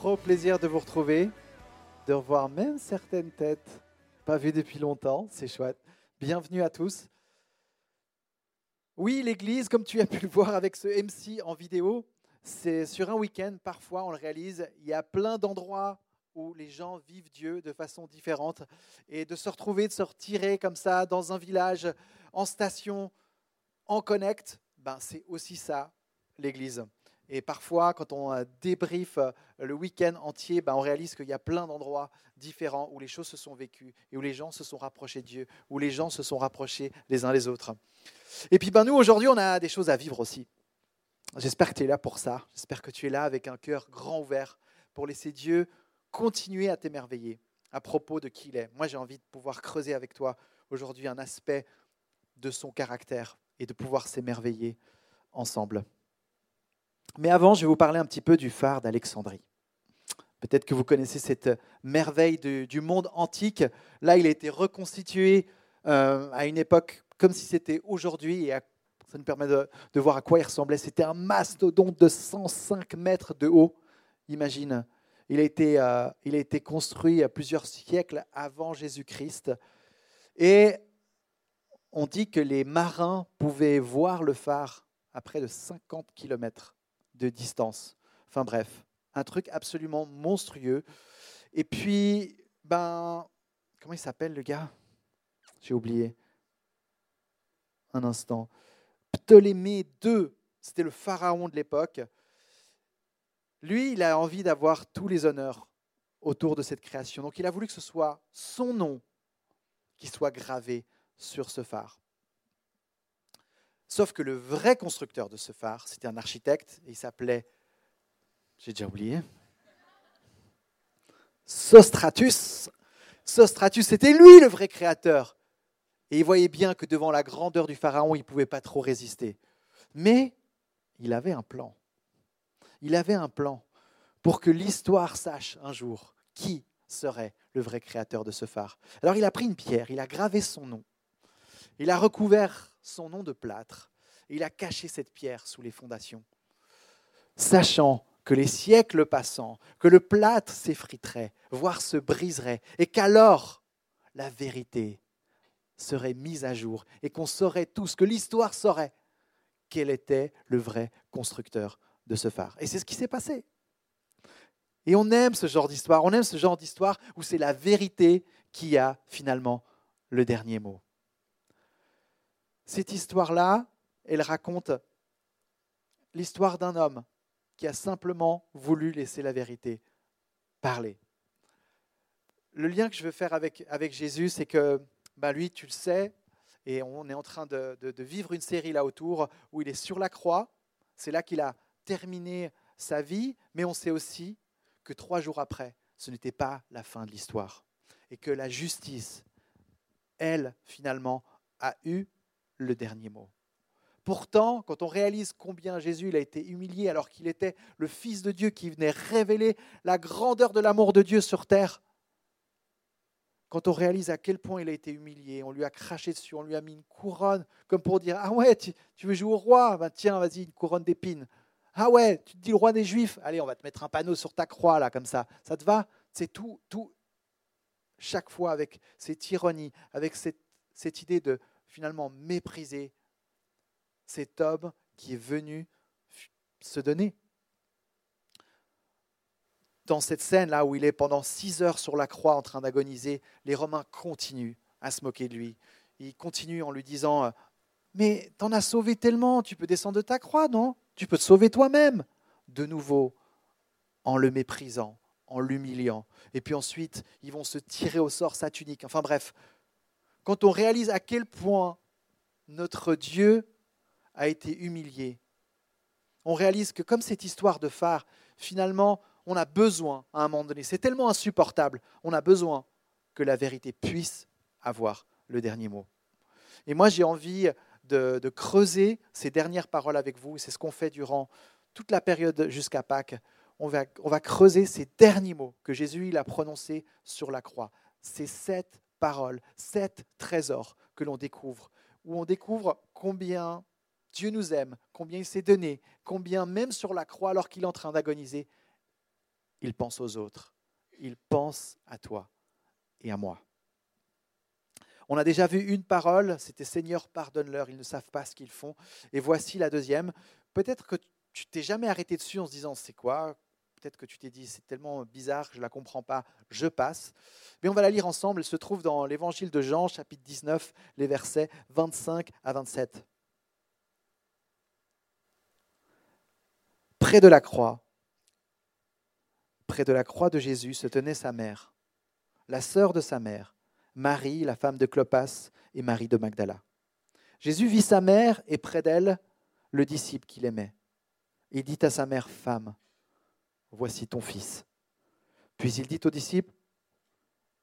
trop plaisir de vous retrouver, de revoir même certaines têtes pas vues depuis longtemps, c'est chouette. Bienvenue à tous. Oui, l'Église, comme tu as pu le voir avec ce MC en vidéo, c'est sur un week-end, parfois on le réalise, il y a plein d'endroits où les gens vivent Dieu de façon différente. Et de se retrouver, de se retirer comme ça dans un village, en station, en connect, ben, c'est aussi ça, l'Église. Et parfois, quand on euh, débrief euh, le week-end entier, ben, on réalise qu'il y a plein d'endroits différents où les choses se sont vécues et où les gens se sont rapprochés de Dieu, où les gens se sont rapprochés les uns les autres. Et puis ben, nous, aujourd'hui, on a des choses à vivre aussi. J'espère que tu es là pour ça. J'espère que tu es là avec un cœur grand ouvert pour laisser Dieu continuer à t'émerveiller à propos de qui il est. Moi, j'ai envie de pouvoir creuser avec toi aujourd'hui un aspect de son caractère et de pouvoir s'émerveiller ensemble. Mais avant, je vais vous parler un petit peu du phare d'Alexandrie. Peut-être que vous connaissez cette merveille du monde antique. Là, il a été reconstitué euh, à une époque comme si c'était aujourd'hui, et ça nous permet de, voir à quoi il ressemblait. C'était un mastodonte de 105 mètres de haut. Imagine, il a été, euh, il a été construit plusieurs siècles avant Jésus-Christ. Et on dit que les marins pouvaient voir le phare à près de 50 kilomètres de distance. Enfin bref, un truc absolument monstrueux. Et puis, ben, comment il s'appelle le gars? J'ai oublié. Un instant. Ptolémée II, c'était le pharaon de l'époque. Lui, il a envie d'avoir tous les honneurs autour de cette création. Donc il a voulu que ce soit son nom qui soit gravé sur ce phare. Sauf que le vrai constructeur de ce phare, c'était un architecte, et il s'appelait, j'ai déjà oublié, Sostratus. Sostratus, c'était lui le vrai créateur. Et il voyait bien que devant la grandeur du pharaon, il ne pouvait pas trop résister. Mais il avait un plan. Il avait un plan pour que l'histoire sache un jour qui serait le vrai créateur de ce phare. Alors il a pris une pierre, il a gravé son nom, il a recouvert son nom de plâtre, il a caché cette pierre sous les fondations, sachant que les siècles passant, que le plâtre s'effriterait, voire se briserait, et qu'alors la vérité serait mise à jour, et qu'on saurait tous, que l'histoire saurait quel était le vrai constructeur de ce phare. Et c'est ce qui s'est passé. Et on aime ce genre d'histoire, on aime ce genre d'histoire où c'est la vérité qui a finalement le dernier mot. Cette histoire-là, elle raconte l'histoire d'un homme qui a simplement voulu laisser la vérité parler. Le lien que je veux faire avec, Jésus, c'est que bah lui, tu le sais, et on est en train de, vivre une série là autour où il est sur la croix. C'est là qu'il a terminé sa vie, mais on sait aussi que trois jours après, ce n'était pas la fin de l'histoire. Et que la justice, elle, finalement, a eu le dernier mot. Pourtant, quand on réalise combien Jésus il a été humilié alors qu'il était le Fils de Dieu qui venait révéler la grandeur de l'amour de Dieu sur terre, quand on réalise à quel point il a été humilié, on lui a craché dessus, on lui a mis une couronne, comme pour dire Ah ouais, tu, veux jouer au roi? Ben Tiens, vas-y, une couronne d'épines. Ah ouais, tu te dis le roi des Juifs? Allez, on va te mettre un panneau sur ta croix, là, comme ça. Ça te va? C'est tout, tout, chaque fois avec cette ironie, avec cette, cette idée de finalement mépriser cet homme qui est venu se donner. Dans cette scène-là où il est pendant six heures sur la croix en train d'agoniser, les Romains continuent à se moquer de lui. Ils continuent en lui disant Mais t'en as sauvé tellement, tu peux descendre de ta croix, non? Tu peux te sauver toi-même. De nouveau, en le méprisant, en l'humiliant. Et puis ensuite, ils vont se tirer au sort sa tunique. Enfin bref, quand on réalise à quel point notre Dieu a été humilié, on réalise que comme cette histoire de phare, finalement, on a besoin à un moment donné, c'est tellement insupportable, on a besoin que la vérité puisse avoir le dernier mot. Et moi, j'ai envie de, creuser ces dernières paroles avec vous, c'est ce qu'on fait durant toute la période jusqu'à Pâques. On va, creuser ces derniers mots que Jésus il a prononcés sur la croix, ces sept paroles, sept trésors que l'on découvre, où on découvre combien Dieu nous aime, combien il s'est donné, combien même sur la croix, alors qu'il est en train d'agoniser, il pense aux autres. Il pense à toi et à moi. On a déjà vu une parole, c'était Seigneur, pardonne-leur, ils ne savent pas ce qu'ils font. Et voici la deuxième. Peut-être que tu t'es jamais arrêté dessus en se disant c'est quoi Peut-être que tu t'es dit c'est tellement bizarre que je ne la comprends pas, je passe. Mais on va la lire ensemble, elle se trouve dans l'évangile de Jean, chapitre 19, les versets 25 à 27. Près de la croix, près de la croix de Jésus se tenait sa mère, la sœur de sa mère, Marie, la femme de Clopas, et Marie de Magdala. Jésus vit sa mère et près d'elle le disciple qu'il aimait. Il dit à sa mère, Femme, voici ton fils. Puis il dit au disciple,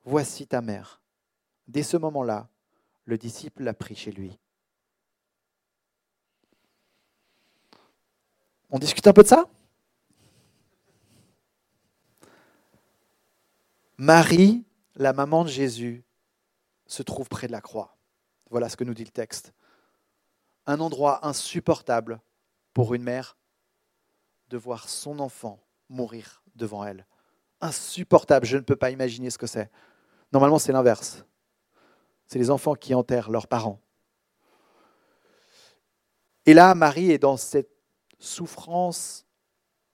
Voici ta mère. Dès ce moment-là, le disciple l'a pris chez lui. On discute un peu de ça? Marie, la maman de Jésus, se trouve près de la croix. Voilà ce que nous dit le texte. Un endroit insupportable pour une mère de voir son enfant mourir devant elle. Insupportable, je ne peux pas imaginer ce que c'est. Normalement, c'est l'inverse. C'est les enfants qui enterrent leurs parents. Et là, Marie est dans cette souffrance.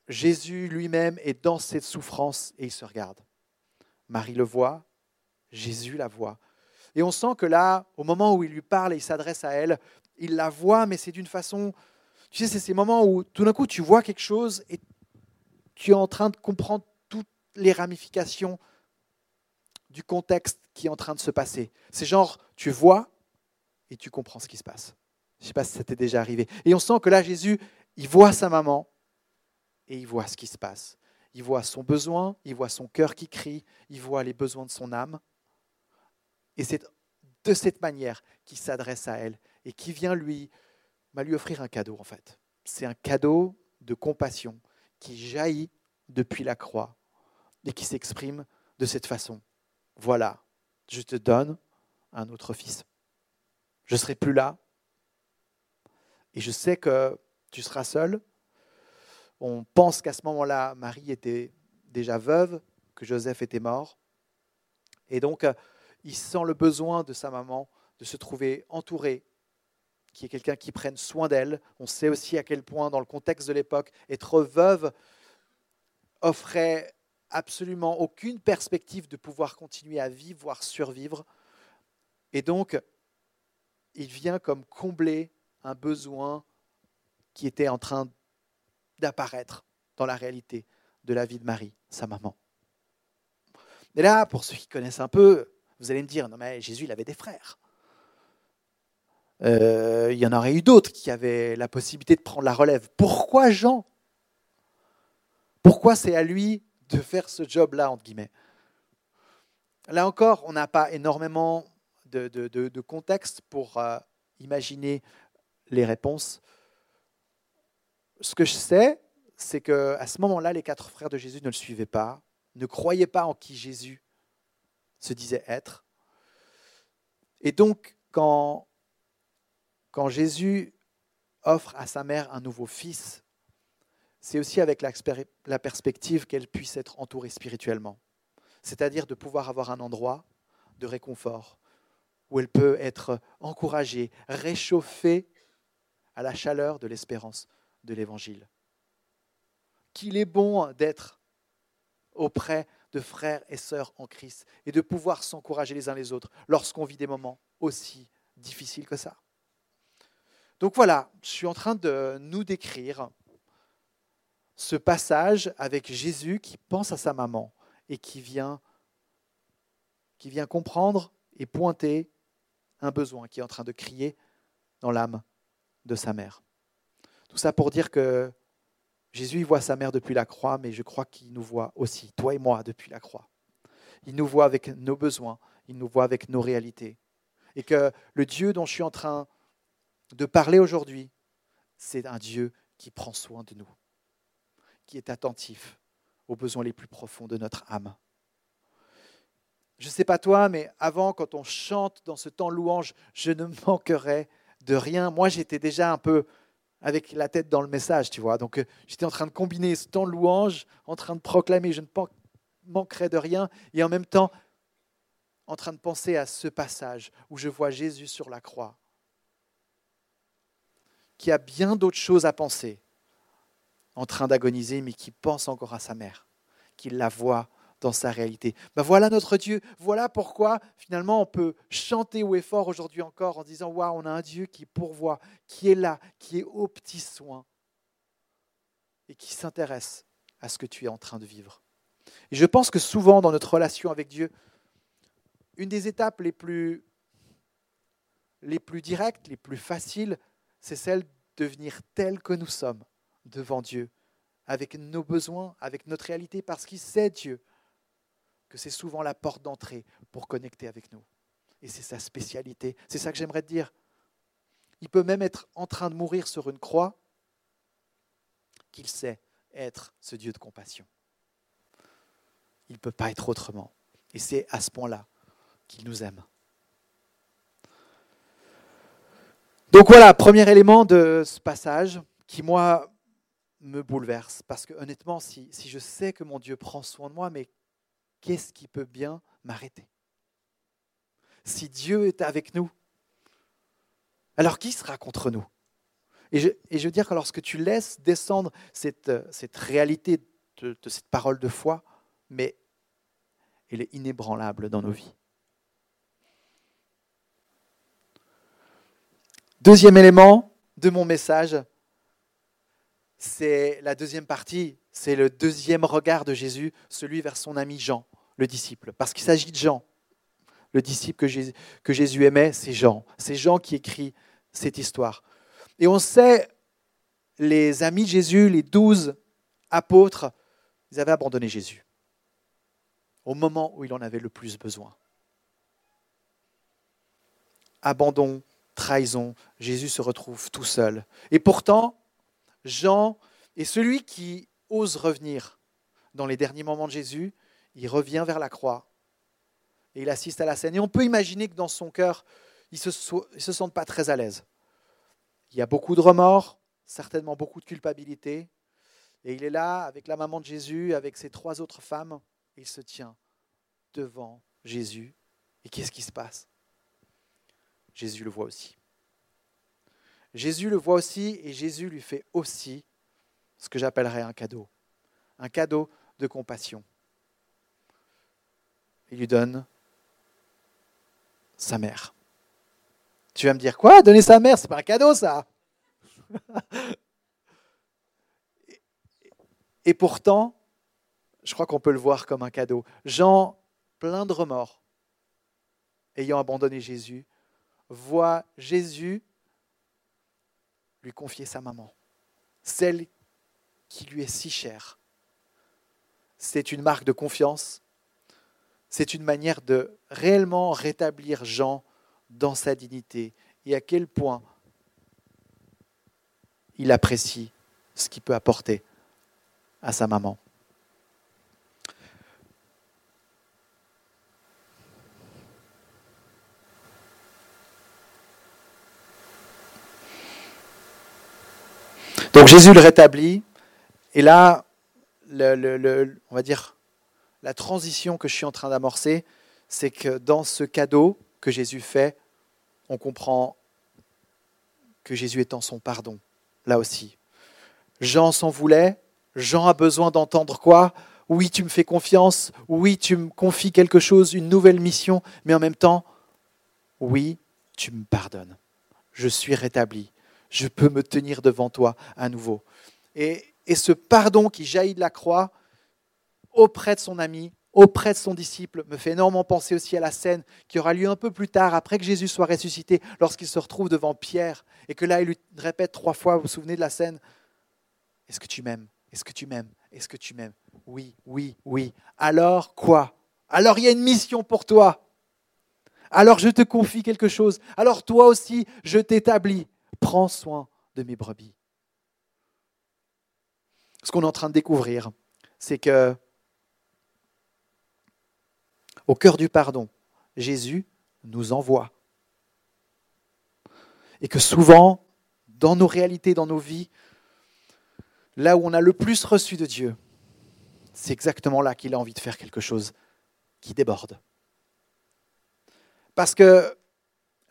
Jésus lui-même est dans cette souffrance et il se regarde. Marie le voit, Jésus la voit. Et on sent que là, au moment où il lui parle et il s'adresse à elle, il la voit, mais c'est d'une façon... Tu sais, c'est ces moments où tout d'un coup, tu vois quelque chose et tu es en train de comprendre toutes les ramifications du contexte qui est en train de se passer. C'est genre, tu vois et tu comprends ce qui se passe. Je ne sais pas si ça t'est déjà arrivé. Et on sent que là, Jésus, il voit sa maman et il voit ce qui se passe. Il voit son besoin, il voit son cœur qui crie, il voit les besoins de son âme. Et c'est de cette manière qu'il s'adresse à elle et qui vient lui, bah, lui offrir un cadeau en fait. C'est un cadeau de compassion qui jaillit depuis la croix et qui s'exprime de cette façon. Voilà, je te donne un autre fils. Je ne serai plus là. Et je sais que tu seras seul. On pense qu'à ce moment-là, Marie était déjà veuve, que Joseph était mort. Et donc, il sent le besoin de sa maman de se trouver entouré, qui est quelqu'un qui prenne soin d'elle. On sait aussi à quel point, dans le contexte de l'époque, être veuve offrait absolument aucune perspective de pouvoir continuer à vivre, voire survivre. Et donc, il vient comme combler un besoin qui était en train d'apparaître dans la réalité de la vie de Marie, sa maman. Et là, pour ceux qui connaissent un peu, vous allez me dire, non mais Jésus, il avait des frères. Euh, il y en aurait eu d'autres qui avaient la possibilité de prendre la relève. Pourquoi Jean? Pourquoi c'est à lui de faire ce job-là, entre guillemets? Là encore, on n'a pas énormément de, contexte pour euh, imaginer les réponses. Ce que je sais, c'est qu'à ce moment-là, les quatre frères de Jésus ne le suivaient pas, ne croyaient pas en qui Jésus se disait être. Et donc, quand, quand Jésus offre à sa mère un nouveau fils, c'est aussi avec la perspective qu'elle puisse être entourée spirituellement. C'est-à-dire de pouvoir avoir un endroit de réconfort où elle peut être encouragée, réchauffée à la chaleur de l'espérance de l'Évangile. Qu'il est bon d'être auprès de frères et sœurs en Christ et de pouvoir s'encourager les uns les autres lorsqu'on vit des moments aussi difficiles que ça. Donc voilà, je suis en train de nous décrire ce passage avec Jésus qui pense à sa maman et qui vient, qui vient comprendre et pointer un besoin qui est en train de crier dans l'âme de sa mère. Tout ça pour dire que Jésus voit sa mère depuis la croix, mais je crois qu'il nous voit aussi, toi et moi, depuis la croix. Il nous voit avec nos besoins, il nous voit avec nos réalités. Et que le Dieu dont je suis en train de parler aujourd'hui, c'est un Dieu qui prend soin de nous, qui est attentif aux besoins les plus profonds de notre âme. Je ne sais pas toi, mais avant, quand on chante dans ce temps louange, je ne manquerai de rien. Moi, j'étais déjà un peu avec la tête dans le message, tu vois. Donc, euh, j'étais en train de combiner ce temps louange, en train de proclamer je ne manquerai de rien, et en même temps, en train de penser à ce passage où je vois Jésus sur la croix, qui a bien d'autres choses à penser, en train d'agoniser, mais qui pense encore à sa mère, qui la voit dans sa réalité. Ben voilà notre Dieu. Voilà pourquoi finalement on peut chanter haut et fort aujourd'hui encore en disant Waouh, on a un Dieu qui pourvoit, qui est là, qui est aux petits soins et qui s'intéresse à ce que tu es en train de vivre. Et je pense que souvent dans notre relation avec Dieu, une des étapes les plus, les plus directes, les plus faciles, c'est celle de venir tel que nous sommes devant Dieu, avec nos besoins, avec notre réalité, parce qu'il sait Dieu que c'est souvent la porte d'entrée pour connecter avec nous. Et c'est sa spécialité. C'est ça que j'aimerais te dire. Il peut même être en train de mourir sur une croix qu'il sait être ce Dieu de compassion. Il ne peut pas être autrement. Et c'est à ce point-là qu'il nous aime. Donc voilà, premier élément de ce passage qui, moi, me bouleverse. Parce que honnêtement, si, je sais que mon Dieu prend soin de moi, mais qu'est-ce qui peut bien m'arrêter? Si Dieu est avec nous, alors qui sera contre nous? Et je, veux dire que lorsque tu laisses descendre cette, cette réalité de cette parole de foi, mais elle est inébranlable dans nos vies. Deuxième élément de mon message, c'est la deuxième partie, c'est le deuxième regard de Jésus, celui vers son ami Jean le disciple, parce qu'il s'agit de Jean. Le disciple que Jésus, aimait, c'est Jean. C'est Jean qui écrit cette histoire. Et on sait, les amis de Jésus, les douze apôtres, ils avaient abandonné Jésus au moment où il en avait le plus besoin. Abandon, trahison, Jésus se retrouve tout seul. Et pourtant, Jean est celui qui ose revenir dans les derniers moments de Jésus il revient vers la croix et il assiste à la scène. Et on peut imaginer que dans son cœur, il ne se, sente pas très à l'aise. Il y a beaucoup de remords, certainement beaucoup de culpabilité. Et il est là avec la maman de Jésus, avec ses trois autres femmes. Il se tient devant Jésus. Et qu'est-ce qui se passe? Jésus le voit aussi. Jésus le voit aussi et Jésus lui fait aussi ce que j'appellerais un cadeau. Un cadeau de compassion il lui donne sa mère. Tu vas me dire quoi? Donner sa mère, c'est pas un cadeau ça? Et pourtant, je crois qu'on peut le voir comme un cadeau. Jean, plein de remords, ayant abandonné Jésus, voit Jésus lui confier sa maman, celle qui lui est si chère. C'est une marque de confiance, c'est une manière de réellement rétablir Jean dans sa dignité et à quel point il apprécie ce qu'il peut apporter à sa maman. Donc Jésus le rétablit, et là, on va dire, la transition que je suis en train d'amorcer, c'est que dans ce cadeau que Jésus fait, on comprend que Jésus est en son pardon, là aussi. Jean s'en voulait, Jean a besoin d'entendre quoi? Oui, tu me fais confiance, oui, tu me confies quelque chose, une nouvelle mission, mais en même temps, oui, tu me pardonnes. Je suis rétabli, je peux me tenir devant toi à nouveau. Et, et ce pardon qui jaillit de la croix, auprès de son ami, auprès de son disciple, me fait énormément penser aussi à la scène qui aura lieu un peu plus tard, après que Jésus soit ressuscité, lorsqu'il se retrouve devant Pierre, et que là, il lui répète trois fois, vous vous souvenez de la scène Est-ce que tu m'aimes? Est-ce que tu m'aimes? Est-ce que tu m'aimes? Oui, oui, oui. Alors quoi? Alors il y a une mission pour toi. Alors je te confie quelque chose. Alors toi aussi, je t'établis. Prends soin de mes brebis. Ce qu'on est en train de découvrir, c'est que au cœur du pardon, Jésus nous envoie. Et que souvent, dans nos réalités, dans nos vies, là où on a le plus reçu de Dieu, c'est exactement là qu'il a envie de faire quelque chose qui déborde. Parce que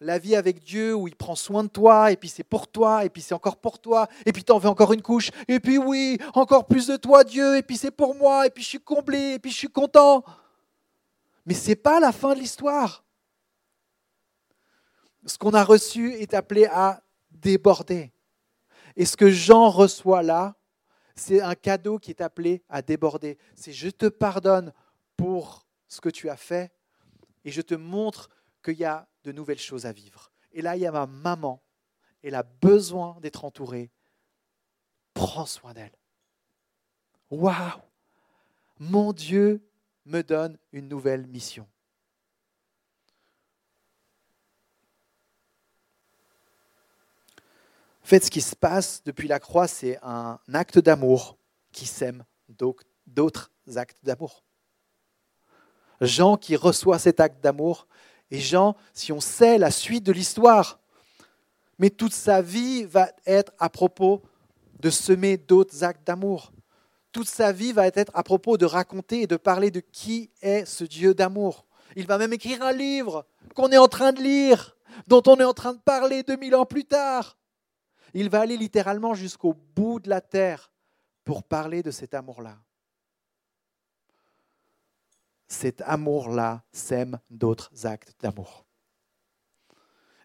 la vie avec Dieu où il prend soin de toi, et puis c'est pour toi, et puis c'est encore pour toi, et puis tu en veux encore une couche, et puis oui, encore plus de toi Dieu, et puis c'est pour moi, et puis je suis comblé, et puis je suis content. Mais ce n'est pas la fin de l'histoire. Ce qu'on a reçu est appelé à déborder. Et ce que Jean reçoit là, c'est un cadeau qui est appelé à déborder. C'est je te pardonne pour ce que tu as fait et je te montre qu'il y a de nouvelles choses à vivre. Et là, il y a ma maman. Elle a besoin d'être entourée. Prends soin d'elle. Waouh Mon Dieu me donne une nouvelle mission. En fait, ce qui se passe depuis la croix, c'est un acte d'amour qui sème d'autres actes d'amour. Jean qui reçoit cet acte d'amour, et Jean, si on sait la suite de l'histoire, mais toute sa vie va être à propos de semer d'autres actes d'amour. Toute sa vie va être à propos de raconter et de parler de qui est ce Dieu d'amour. Il va même écrire un livre qu'on est en train de lire, dont on est en train de parler 2000 ans plus tard. Il va aller littéralement jusqu'au bout de la terre pour parler de cet amour-là. Cet amour-là sème d'autres actes d'amour.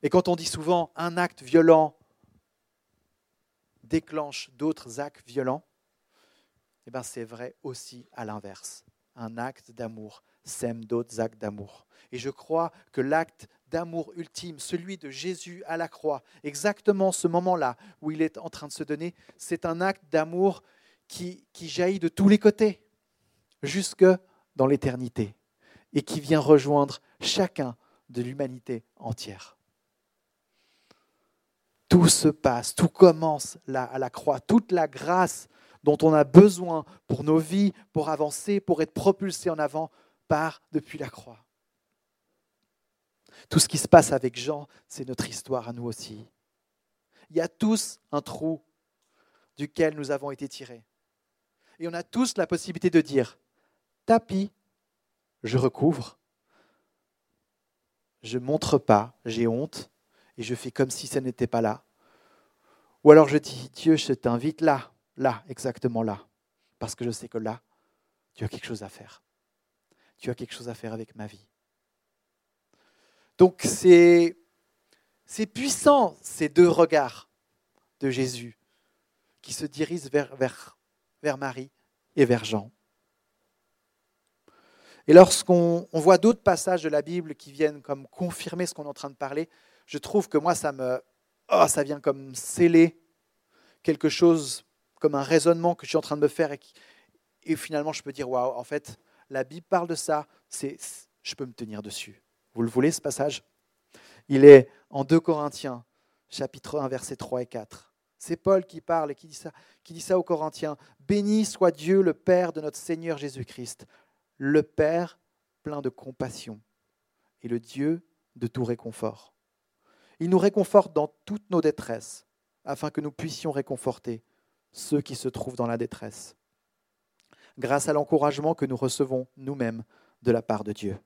Et quand on dit souvent un acte violent déclenche d'autres actes violents, eh ben c'est vrai aussi à l'inverse. Un acte d'amour sème d'autres actes d'amour. Et je crois que l'acte d'amour ultime, celui de Jésus à la croix, exactement ce moment-là où il est en train de se donner, c'est un acte d'amour qui, qui jaillit de tous les côtés, jusque dans l'éternité, et qui vient rejoindre chacun de l'humanité entière. Tout se passe, tout commence là à la croix, toute la grâce dont on a besoin pour nos vies, pour avancer, pour être propulsé en avant, part depuis la croix. Tout ce qui se passe avec Jean, c'est notre histoire à nous aussi. Il y a tous un trou duquel nous avons été tirés. Et on a tous la possibilité de dire, tapis, je recouvre, je montre pas, j'ai honte, et je fais comme si ça n'était pas là. Ou alors je dis, Dieu, je t'invite là, là, exactement là, parce que je sais que là, tu as quelque chose à faire. Tu as quelque chose à faire avec ma vie. Donc c'est, puissant, ces deux regards de Jésus qui se dirigent vers Marie et vers Jean. Et lorsqu'on voit d'autres passages de la Bible qui viennent comme confirmer ce qu'on est en train de parler, je trouve que moi, ça me, oh, ça vient comme sceller quelque chose, comme un raisonnement que je suis en train de me faire et, finalement je peux dire, waouh, en fait, la Bible parle de ça, c'est, je peux me tenir dessus. Vous le voulez, ce passage? Il est en 2 Corinthiens, chapitre 1, versets 3 et 4. C'est Paul qui parle et qui dit, ça, qui dit ça aux Corinthiens. Béni soit Dieu, le Père de notre Seigneur Jésus-Christ, le Père plein de compassion et le Dieu de tout réconfort. Il nous réconforte dans toutes nos détresses, afin que nous puissions réconforter ceux qui se trouvent dans la détresse, grâce à l'encouragement que nous recevons nous-mêmes de la part de Dieu.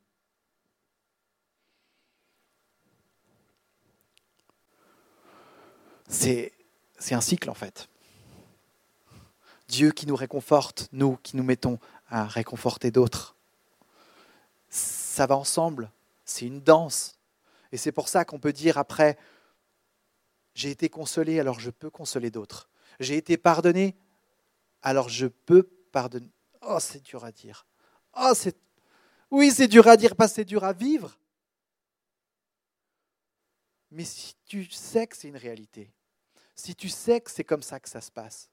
c'est un cycle en fait. Dieu qui nous réconforte, nous qui nous mettons à réconforter d'autres. Ça va ensemble, c'est une danse. Et c'est pour ça qu'on peut dire après, j'ai été consolé, alors je peux consoler d'autres. J'ai été pardonné, alors je peux pardonner. Oh, c'est dur à dire. Oh, c'est... Oui, c'est dur à dire que c'est dur à vivre. Mais si tu sais que c'est une réalité, si tu sais que c'est comme ça que ça se passe,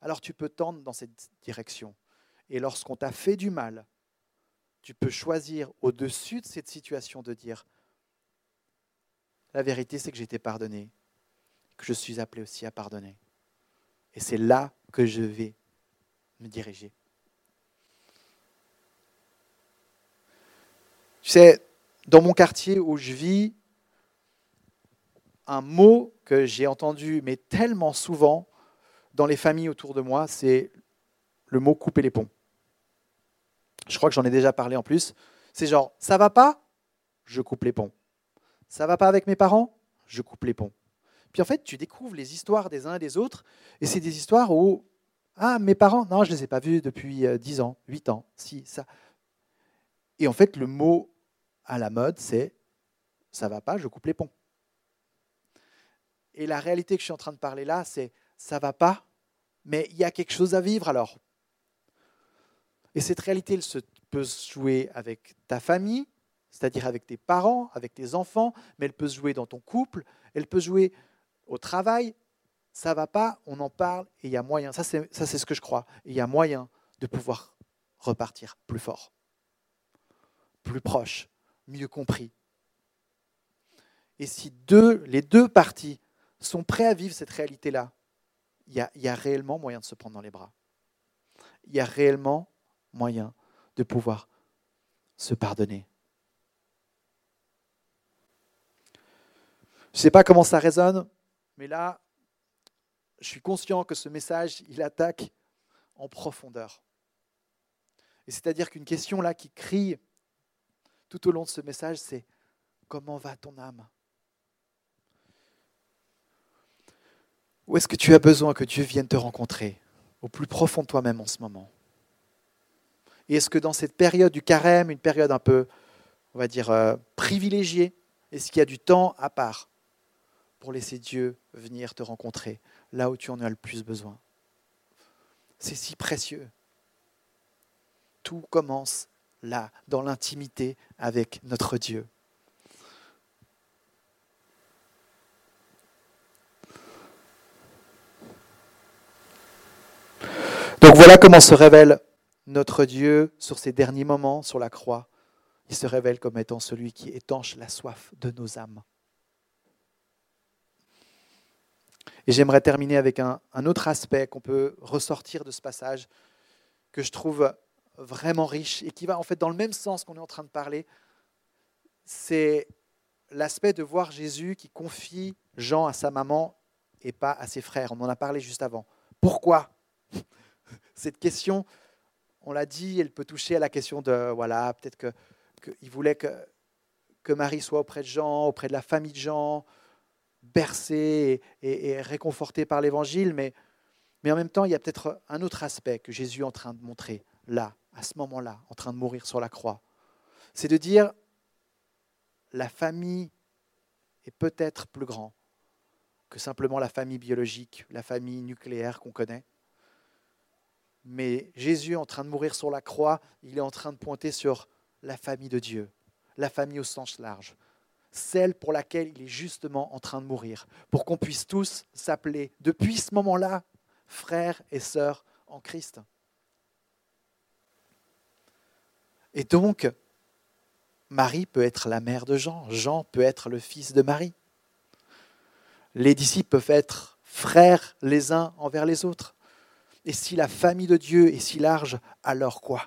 alors tu peux tendre dans cette direction. Et lorsqu'on t'a fait du mal, tu peux choisir au-dessus de cette situation de dire, la vérité c'est que j'ai été pardonné, que je suis appelé aussi à pardonner. Et c'est là que je vais me diriger. Tu sais, dans mon quartier où je vis, un mot que j'ai entendu, mais tellement souvent dans les familles autour de moi, c'est le mot couper les ponts. Je crois que j'en ai déjà parlé en plus. C'est genre, ça va pas Je coupe les ponts. Ça va pas avec mes parents Je coupe les ponts. Puis en fait, tu découvres les histoires des uns et des autres, et c'est des histoires où, ah, mes parents, non, je ne les ai pas vus depuis 10 euh, ans, 8 ans, si, ça. Et en fait, le mot à la mode, c'est ça va pas, je coupe les ponts. Et la réalité que je suis en train de parler là, c'est ça va pas, mais il y a quelque chose à vivre alors. Et cette réalité, elle se peut se jouer avec ta famille, c'est-à-dire avec tes parents, avec tes enfants, mais elle peut se jouer dans ton couple, elle peut jouer au travail. Ça va pas, on en parle et il y a moyen. Ça, c'est, ce que je crois. il y a moyen de pouvoir repartir plus fort, plus proche, mieux compris. Et si les deux parties sont prêts à vivre cette réalité-là, il y, a, réellement moyen de se prendre dans les bras. Il y a réellement moyen de pouvoir se pardonner. Je ne sais pas comment ça résonne, mais là, je suis conscient que ce message, il attaque en profondeur. Et c'est-à-dire qu'une question là qui crie tout au long de ce message, c'est comment va ton âme? Où est-ce que tu as besoin que Dieu vienne te rencontrer au plus profond de toi-même en ce moment? Et est-ce que dans cette période du carême, une période un peu, on va dire, euh, privilégiée, est-ce qu'il y a du temps à part pour laisser Dieu venir te rencontrer là où tu en as le plus besoin? C'est si précieux. Tout commence là, dans l'intimité avec notre Dieu. Donc voilà comment se révèle notre Dieu sur ces derniers moments sur la croix. Il se révèle comme étant celui qui étanche la soif de nos âmes. Et j'aimerais terminer avec un, autre aspect qu'on peut ressortir de ce passage, que je trouve vraiment riche et qui va en fait dans le même sens qu'on est en train de parler. C'est l'aspect de voir Jésus qui confie Jean à sa maman et pas à ses frères. On en a parlé juste avant. Pourquoi? Cette question, on l'a dit, elle peut toucher à la question de, voilà, peut-être qu'il voulait que, que Marie soit auprès de Jean, auprès de la famille de Jean, bercée et, et réconfortée par l'Évangile, mais, mais en même temps, il y a peut-être un autre aspect que Jésus est en train de montrer là, à ce moment-là, en train de mourir sur la croix. C'est de dire, la famille est peut-être plus grand que simplement la famille biologique, la famille nucléaire qu'on connaît. Mais Jésus, en train de mourir sur la croix, il est en train de pointer sur la famille de Dieu, la famille au sens large, celle pour laquelle il est justement en train de mourir, pour qu'on puisse tous s'appeler, depuis ce moment-là, frères et sœurs en Christ. Et donc, Marie peut être la mère de Jean, Jean peut être le fils de Marie. Les disciples peuvent être frères les uns envers les autres. Et si la famille de Dieu est si large, alors quoi?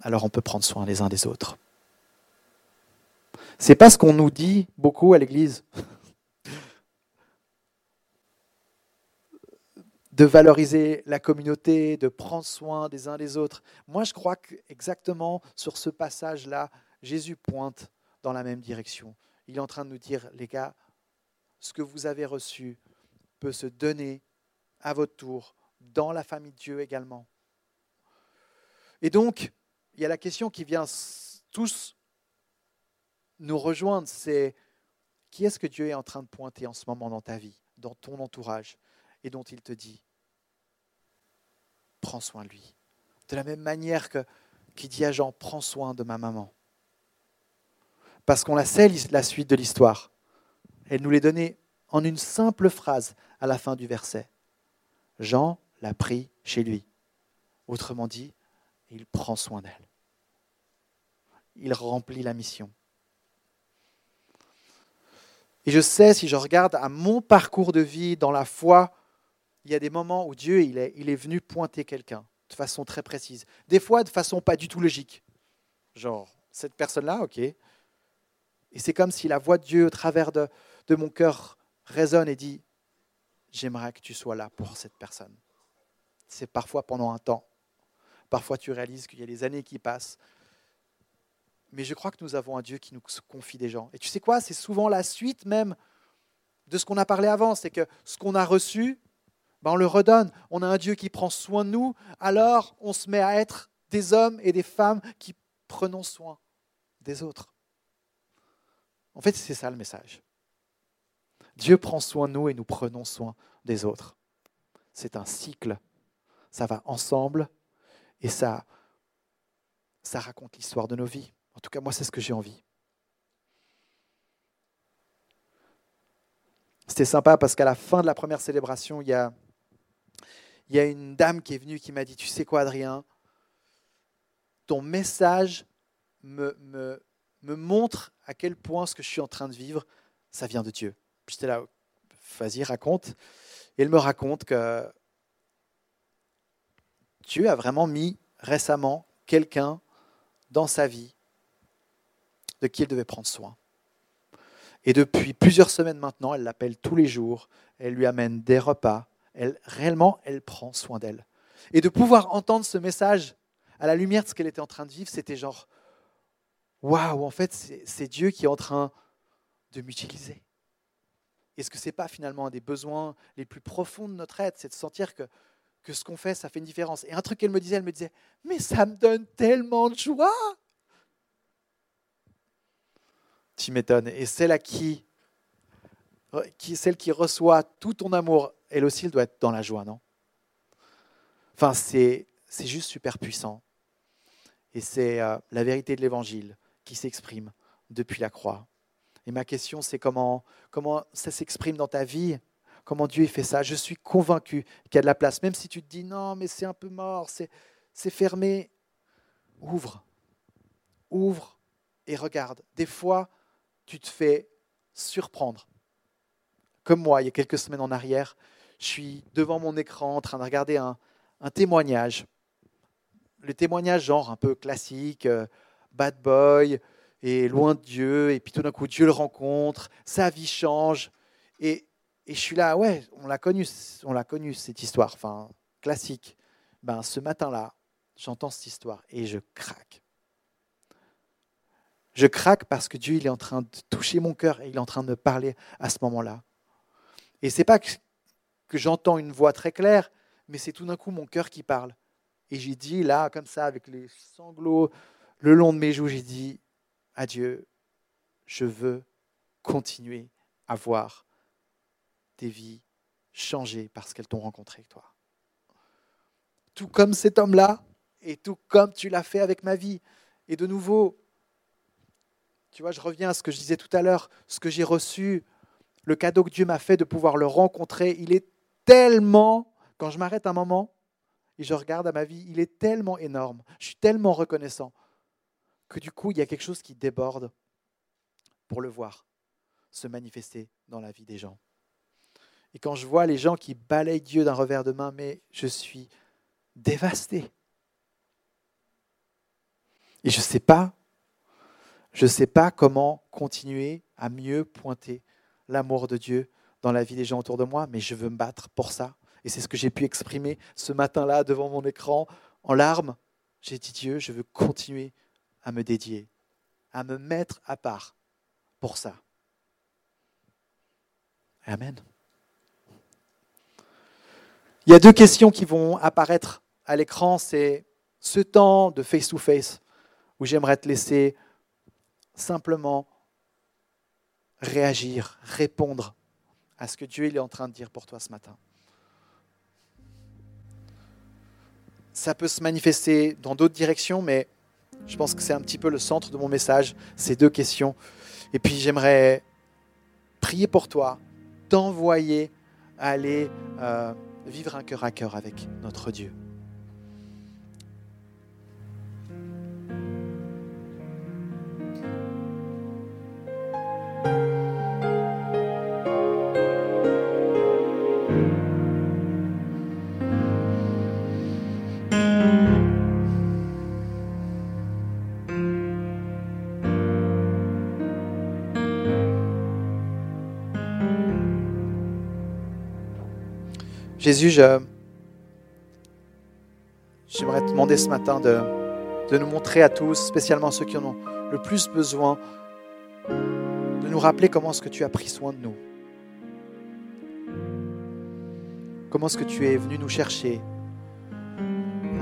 Alors on peut prendre soin les uns des autres. C'est pas ce qu'on nous dit beaucoup à l'église. de valoriser la communauté, de prendre soin des uns des autres. Moi, je crois qu'exactement sur ce passage-là, Jésus pointe dans la même direction. Il est en train de nous dire, les gars, ce que vous avez reçu peut se donner à votre tour, dans la famille de Dieu également. Et donc, il y a la question qui vient tous nous rejoindre, c'est qui est-ce que Dieu est en train de pointer en ce moment dans ta vie, dans ton entourage, et dont il te dit, prends soin de lui. De la même manière que qui dit à Jean, prends soin de ma maman. Parce qu'on la sait, la suite de l'histoire. Elle nous l'est donnée en une simple phrase à la fin du verset. Jean l'a pris chez lui. Autrement dit, il prend soin d'elle. Il remplit la mission. Et je sais, si je regarde à mon parcours de vie dans la foi, il y a des moments où Dieu il est, venu pointer quelqu'un de façon très précise. Des fois de façon pas du tout logique. Genre, cette personne-là, ok. Et c'est comme si la voix de Dieu au travers de, de mon cœur résonne et dit, j'aimerais que tu sois là pour cette personne. C'est parfois pendant un temps. Parfois tu réalises qu'il y a des années qui passent. Mais je crois que nous avons un Dieu qui nous confie des gens. Et tu sais quoi? C'est souvent la suite même de ce qu'on a parlé avant. C'est que ce qu'on a reçu, ben on le redonne. On a un Dieu qui prend soin de nous. Alors on se met à être des hommes et des femmes qui prenons soin des autres. En fait, c'est ça le message. Dieu prend soin de nous et nous prenons soin des autres. C'est un cycle. Ça va ensemble et ça, ça raconte l'histoire de nos vies. En tout cas, moi, c'est ce que j'ai envie. C'était sympa parce qu'à la fin de la première célébration, il y a, une dame qui est venue qui m'a dit, tu sais quoi, Adrien, ton message me, me, me montre à quel point ce que je suis en train de vivre, ça vient de Dieu. J'étais là, vas-y, raconte. Et elle me raconte que Dieu a vraiment mis récemment quelqu'un dans sa vie de qui elle devait prendre soin. Et depuis plusieurs semaines maintenant, elle l'appelle tous les jours, elle lui amène des repas, elle réellement, elle prend soin d'elle. Et de pouvoir entendre ce message à la lumière de ce qu'elle était en train de vivre, c'était genre, waouh, en fait, c'est Dieu qui est en train de m'utiliser. Est-ce que ce n'est pas finalement un des besoins les plus profonds de notre être, c'est de sentir que, que ce qu'on fait, ça fait une différence Et un truc qu'elle me disait, elle me disait, mais ça me donne tellement de joie Tu m'étonnes. Et celle à qui, qui, celle qui reçoit tout ton amour, elle aussi, elle doit être dans la joie, non? Enfin, c'est, c'est juste super puissant. Et c'est euh, la vérité de l'Évangile qui s'exprime depuis la croix. Et ma question, c'est comment, comment ça s'exprime dans ta vie? Comment Dieu fait ça? Je suis convaincu qu'il y a de la place. Même si tu te dis non, mais c'est un peu mort, c'est, fermé. Ouvre. Ouvre et regarde. Des fois, tu te fais surprendre. Comme moi, il y a quelques semaines en arrière, je suis devant mon écran en train de regarder un, un témoignage. Le témoignage genre un peu classique, euh, bad boy, et loin de Dieu, et puis tout d'un coup Dieu le rencontre, sa vie change, et, et je suis là, ouais, on l'a connu, on l'a connu cette histoire, enfin classique. Ben ce matin-là, j'entends cette histoire et je craque. Je craque parce que Dieu il est en train de toucher mon cœur et il est en train de me parler à ce moment-là. Et c'est pas que, que j'entends une voix très claire, mais c'est tout d'un coup mon cœur qui parle. Et j'ai dit là, comme ça, avec les sanglots le long de mes joues, j'ai dit à Dieu, je veux continuer à voir tes vies changer parce qu'elles t'ont rencontré, toi. Tout comme cet homme-là, et tout comme tu l'as fait avec ma vie. Et de nouveau, tu vois, je reviens à ce que je disais tout à l'heure, ce que j'ai reçu, le cadeau que Dieu m'a fait de pouvoir le rencontrer, il est tellement, quand je m'arrête un moment et je regarde à ma vie, il est tellement énorme, je suis tellement reconnaissant que du coup, il y a quelque chose qui déborde pour le voir se manifester dans la vie des gens. Et quand je vois les gens qui balayent Dieu d'un revers de main, mais je suis dévasté. Et je ne sais pas, je ne sais pas comment continuer à mieux pointer l'amour de Dieu dans la vie des gens autour de moi, mais je veux me battre pour ça. Et c'est ce que j'ai pu exprimer ce matin-là devant mon écran en larmes. J'ai dit Dieu, je veux continuer à me dédier, à me mettre à part pour ça. Amen. Il y a deux questions qui vont apparaître à l'écran. C'est ce temps de face-to-face où j'aimerais te laisser simplement réagir, répondre à ce que Dieu est en train de dire pour toi ce matin. Ça peut se manifester dans d'autres directions, mais je pense que c'est un petit peu le centre de mon message, ces deux questions. Et puis j'aimerais prier pour toi, t'envoyer aller euh, vivre un cœur à cœur avec notre Dieu. Jésus, j'aimerais te demander ce matin de, nous montrer à tous, spécialement ceux qui en ont le plus besoin, de nous rappeler comment est-ce que tu as pris soin de nous. Comment est-ce que tu es venu nous chercher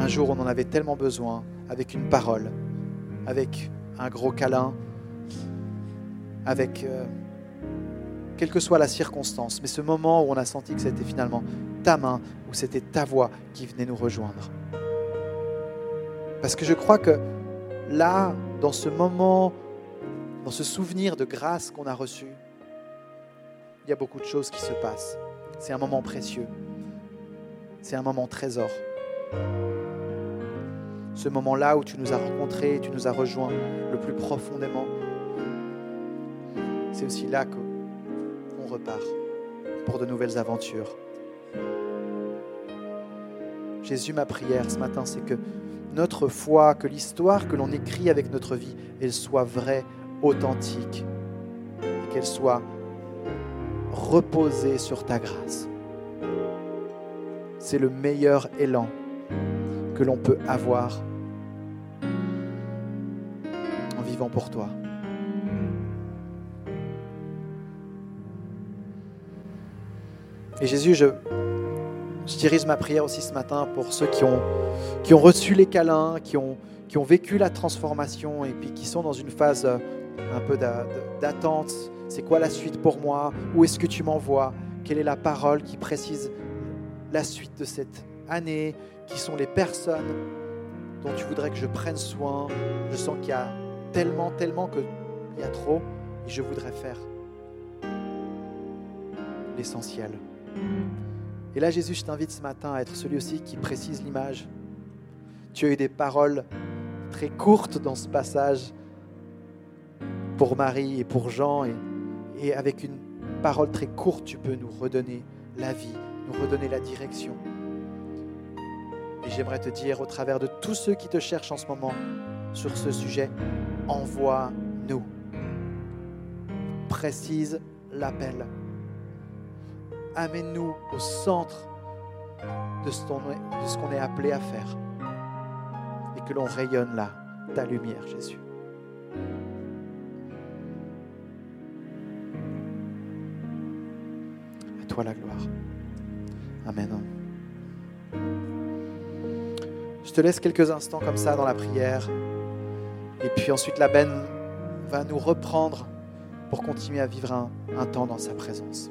un jour on en avait tellement besoin, avec une parole, avec un gros câlin, avec euh, quelle que soit la circonstance, mais ce moment où on a senti que c'était finalement ta main, où c'était ta voix qui venait nous rejoindre. Parce que je crois que là, dans ce moment, dans ce souvenir de grâce qu'on a reçu, il y a beaucoup de choses qui se passent. C'est un moment précieux. C'est un moment trésor. Ce moment-là où tu nous as rencontrés, tu nous as rejoints le plus profondément, c'est aussi là qu'on repart pour de nouvelles aventures. Jésus, ma prière ce matin, c'est que notre foi, que l'histoire que l'on écrit avec notre vie, elle soit vraie, authentique, qu'elle soit reposée sur ta grâce. C'est le meilleur élan que l'on peut avoir en vivant pour toi. Et Jésus, je, dirige ma prière aussi ce matin pour ceux qui ont, qui ont reçu les câlins, qui ont, qui ont vécu la transformation et puis qui sont dans une phase euh, un peu d'attente. C'est quoi la suite pour moi? Où est-ce que tu m'envoies? Quelle est la parole qui précise la suite de cette année? Qui sont les personnes dont tu voudrais que je prenne soin? Je sens qu'il y a tellement, tellement qu'il y a trop et je voudrais faire l'essentiel. Et là, Jésus, je t'invite ce matin à être celui aussi qui précise l'image. Tu as eu des paroles très courtes dans ce passage pour Marie et pour Jean, et, avec une parole très courte, tu peux nous redonner la vie, nous redonner la direction. Et j'aimerais te dire, au travers de tous ceux qui te cherchent en ce moment sur ce sujet, envoie-nous. Précise l'appel amène-nous au centre de ce qu'on est appelé à faire. Et que l'on rayonne là, ta lumière, Jésus. À toi la gloire. Amen. Je te laisse quelques instants comme ça dans la prière. Et puis ensuite, la benne va nous reprendre pour continuer à vivre un, un temps dans sa présence.